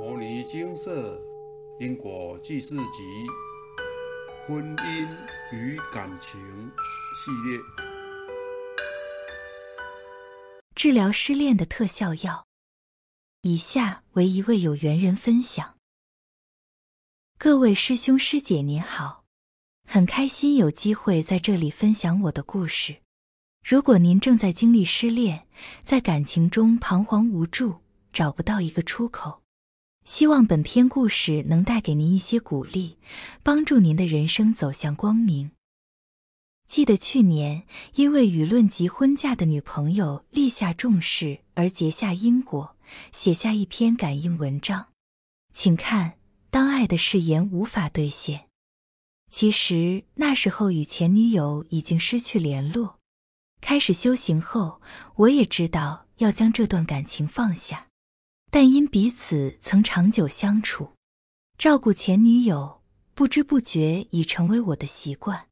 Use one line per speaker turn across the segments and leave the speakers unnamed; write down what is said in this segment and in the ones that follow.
摩尼精舍因果记事集婚姻与感情系列，
治疗失恋的特效药。以下为一位有缘人分享：各位师兄师姐您好，很开心有机会在这里分享我的故事。如果您正在经历失恋，在感情中彷徨无助，找不到一个出口，希望本篇故事能带给您一些鼓励，帮助您的人生走向光明。记得去年因为舆论及婚嫁的女朋友立下重誓而结下因果，写下一篇感应文章，请看：当爱的誓言无法兑现。其实那时候与前女友已经失去联络。开始修行后，我也知道要将这段感情放下，但因彼此曾长久相处，照顾前女友，不知不觉已成为我的习惯，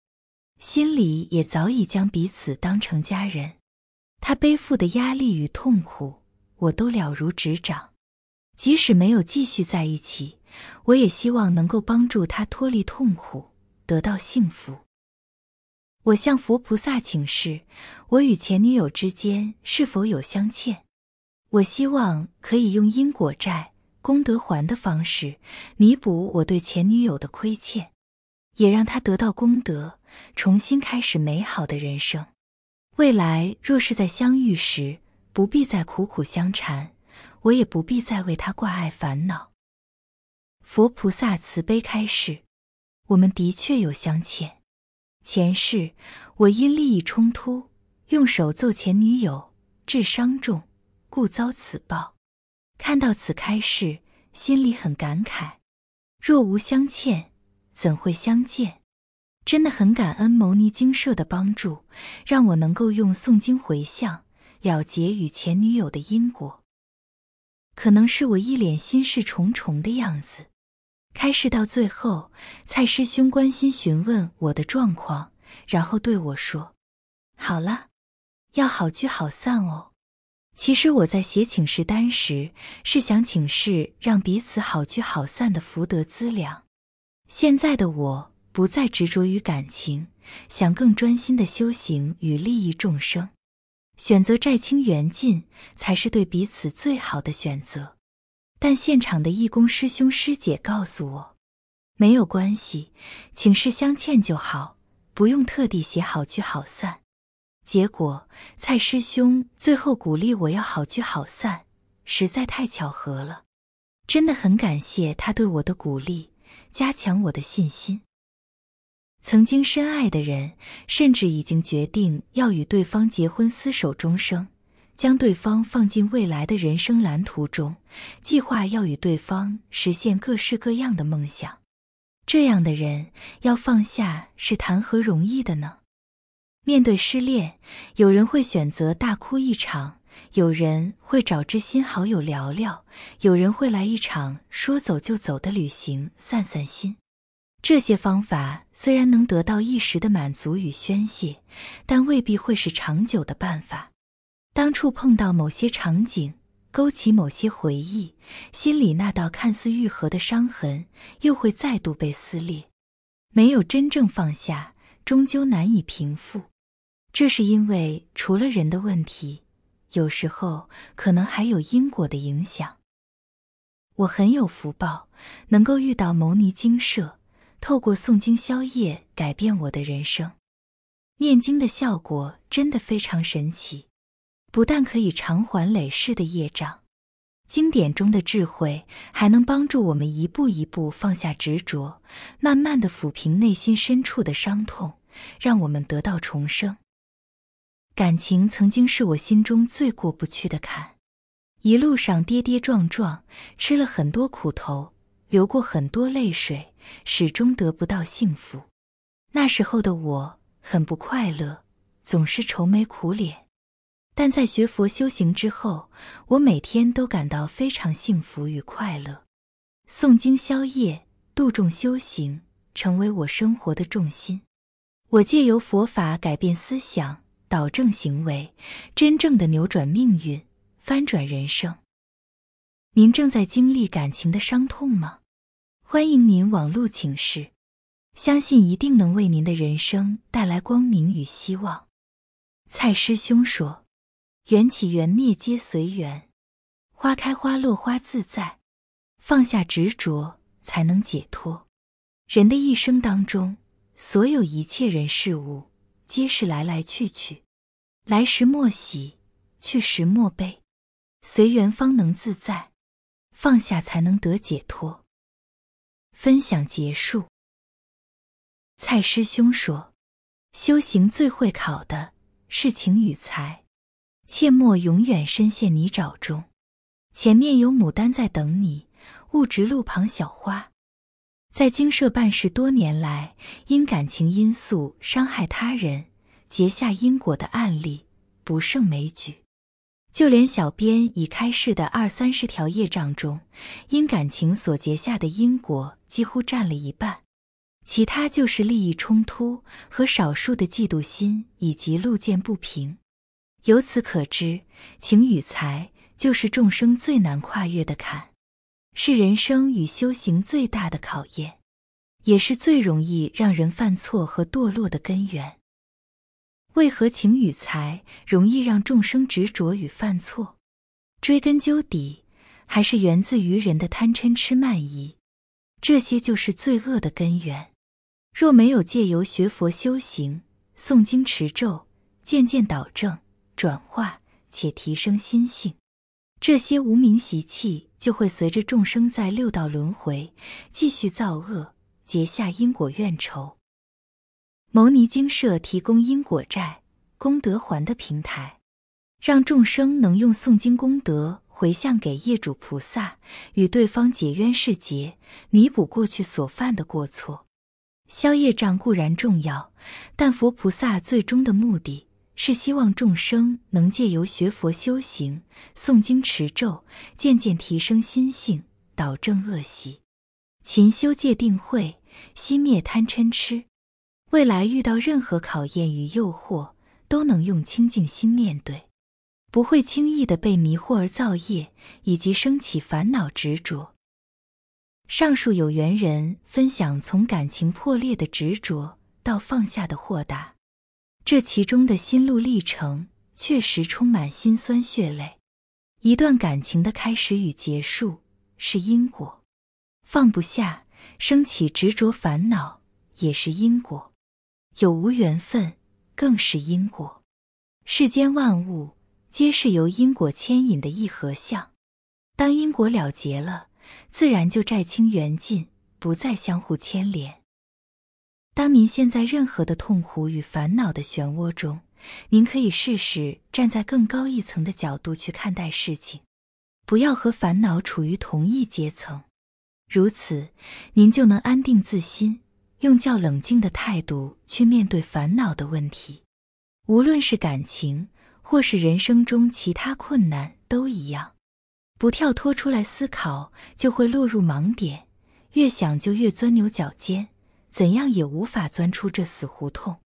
心里也早已将彼此当成家人。他背负的压力与痛苦，我都了如指掌。即使没有继续在一起，我也希望能够帮助他脱离痛苦，得到幸福。我向佛菩萨请示，我与前女友之间是否有相欠？我希望可以用因果债、功德还的方式弥补我对前女友的亏欠，也让她得到功德，重新开始美好的人生。未来若是在相遇时，不必再苦苦相缠，我也不必再为她挂碍烦恼。佛菩萨慈悲开示，我们的确有相欠。前世我因利益冲突，用手揍前女友，致伤重，故遭此报。看到此开示，心里很感慨。若无相欠，怎会相见？真的很感恩牟尼精舍的帮助，让我能够用诵经回向，了结与前女友的因果。可能是我一脸心事重重的样子。开示到最后，蔡师兄关心询问我的状况，然后对我说：“好了，要好聚好散哦。”其实我在写请示单时，是想请示让彼此好聚好散的福德资粮。现在的我不再执着于感情，想更专心的修行与利益众生，选择债清缘尽，才是对彼此最好的选择。但现场的义工师兄师姐告诉我，没有关系，请示相欠就好，不用特地写好聚好散。结果蔡师兄最后鼓励我要好聚好散，实在太巧合了，真的很感谢他对我的鼓励，加强我的信心。曾经深爱的人，甚至已经决定要与对方结婚厮守终生。将对方放进未来的人生蓝图中，计划要与对方实现各式各样的梦想。这样的人要放下是谈何容易的呢？面对失恋，有人会选择大哭一场，有人会找知心好友聊聊，有人会来一场说走就走的旅行散散心。这些方法虽然能得到一时的满足与宣泄，但未必会是长久的办法。当触碰到某些场景，勾起某些回忆，心里那道看似愈合的伤痕又会再度被撕裂。没有真正放下，终究难以平复。这是因为除了人的问题，有时候可能还有因果的影响。我很有福报，能够遇到牟尼精舍，透过诵经消业改变我的人生。念经的效果真的非常神奇。不但可以偿还累世的业障，经典中的智慧还能帮助我们一步一步放下执着，慢慢的抚平内心深处的伤痛，让我们得到重生。感情曾经是我心中最过不去的坎，一路上跌跌撞撞，吃了很多苦头，流过很多泪水，始终得不到幸福。那时候的我很不快乐，总是愁眉苦脸。但在学佛修行之后，我每天都感到非常幸福与快乐。诵经消业、度众修行，成为我生活的重心。我借由佛法改变思想，导正行为，真正的扭转命运，翻转人生。您正在经历感情的伤痛吗？欢迎您网路请示，相信一定能为您的人生带来光明与希望。蔡师兄说：“缘起缘灭皆随缘，花开花落花自在，放下执着才能解脱。人的一生当中，所有一切人事物，皆是来来去去，来时莫喜，去时莫悲，随缘方能自在。”放下才能得解脱。分享结束。蔡师兄说：“修行最会考的是情与财，切莫永远深陷泥沼中。前面有牡丹在等你，勿直路旁小花。”在精舍办事多年来，因感情因素伤害他人，结下因果的案例不胜枚举。就连小编已开示的二三十条业障中，因感情所结下的因果几乎占了一半，其他就是利益冲突和少数的嫉妒心以及路见不平。由此可知，情与财就是众生最难跨越的坎，是人生与修行最大的考验，也是最容易让人犯错和堕落的根源。为何情与财容易让众生执着与犯错？追根究底，还是源自于人的贪嗔痴慢疑，这些就是罪恶的根源。若没有借由学佛修行、诵经持咒，渐渐导正、转化且提升心性，这些无名习气就会随着众生在六道轮回继续造恶，结下因果怨仇。牟尼精舍提供因果债、功德还的平台，让众生能用诵经功德回向给业主菩萨，与对方解冤释结，弥补过去所犯的过错。消业障固然重要，但佛菩萨最终的目的是希望众生能借由学佛修行、诵经持咒，渐渐提升心性，导正恶习，勤修戒定慧，熄灭贪嗔痴。未来遇到任何考验与诱惑，都能用清净心面对，不会轻易的被迷惑而造业，以及升起烦恼执着。上述有缘人分享从感情破裂的执着到放下的豁达，这其中的心路历程确实充满辛酸血泪。一段感情的开始与结束是因果，放不下，升起执着烦恼也是因果。有无缘分，更是因果。世间万物皆是由因果牵引的一合相。当因果了结了，自然就债清缘尽，不再相互牵连。当您陷在任何的痛苦与烦恼的漩涡中，您可以试试站在更高一层的角度去看待事情，不要和烦恼处于同一阶层。如此，您就能安定自心。用较冷静的态度去面对烦恼的问题，无论是感情或是人生中其他困难都一样。不跳脱出来思考，就会落入盲点，越想就越钻牛角尖，怎样也无法钻出这死胡同。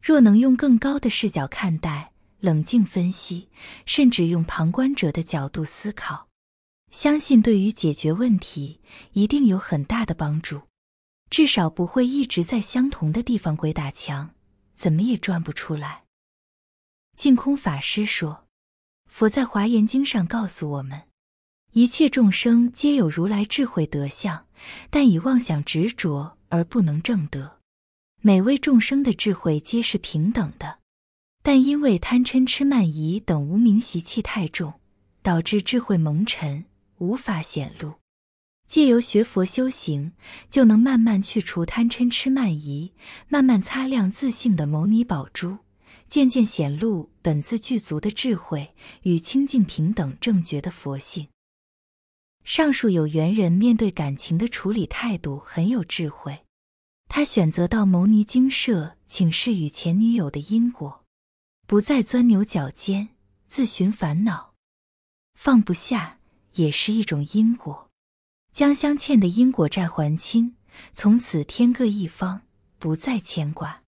若能用更高的视角看待，冷静分析，甚至用旁观者的角度思考，相信对于解决问题一定有很大的帮助。至少不会一直在相同的地方鬼打墙，怎么也转不出来。净空法师说：“佛在华严经上告诉我们，一切众生皆有如来智慧德相，但以妄想执着而不能证得。每位众生的智慧皆是平等的，但因为贪嗔痴慢疑等无名习气太重，导致智慧蒙尘，无法显露。”借由学佛修行，就能慢慢去除贪嗔痴慢疑，慢慢擦亮自信的牟尼宝珠，渐渐显露本自具足的智慧与清净平等正觉的佛性。上述有缘人面对感情的处理态度很有智慧，他选择到牟尼精舍请示与前女友的因果，不再钻牛角尖，自寻烦恼，放不下也是一种因果。将相欠的因果债还清，从此天各一方，不再牵挂，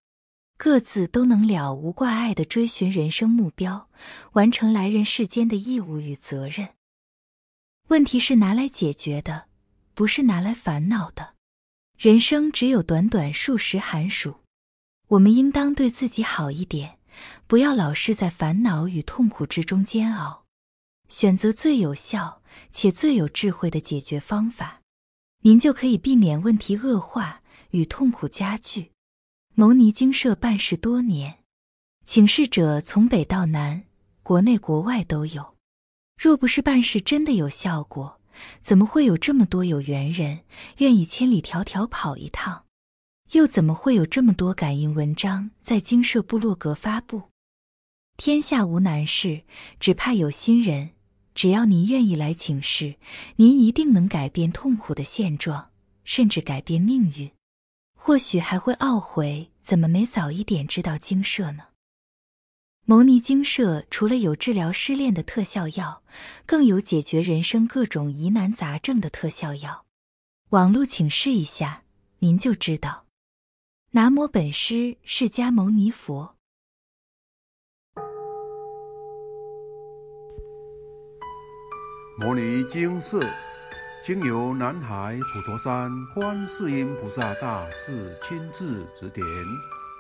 各自都能了无挂碍的追寻人生目标，完成来人世间的义务与责任。问题是拿来解决的，不是拿来烦恼的。人生只有短短数十寒暑，我们应当对自己好一点，不要老是在烦恼与痛苦之中煎熬，选择最有效且最有智慧的解决方法，您就可以避免问题恶化与痛苦加剧。牟尼精舍办事多年，请示者从北到南，国内国外都有。若不是办事真的有效果，怎么会有这么多有缘人愿意千里迢迢跑一趟？又怎么会有这么多感应文章在精舍部落格发布？天下无难事，只怕有心人。只要您愿意来请示，您一定能改变痛苦的现状，甚至改变命运。或许还会懊悔，怎么没早一点知道精舍呢？牟尼精舍除了有治疗失恋的特效药，更有解决人生各种疑难杂症的特效药。网络请示一下，您就知道。南无本师释迦牟尼佛。
摩尼经寺经由南海普陀山观世音菩萨大士亲自指点。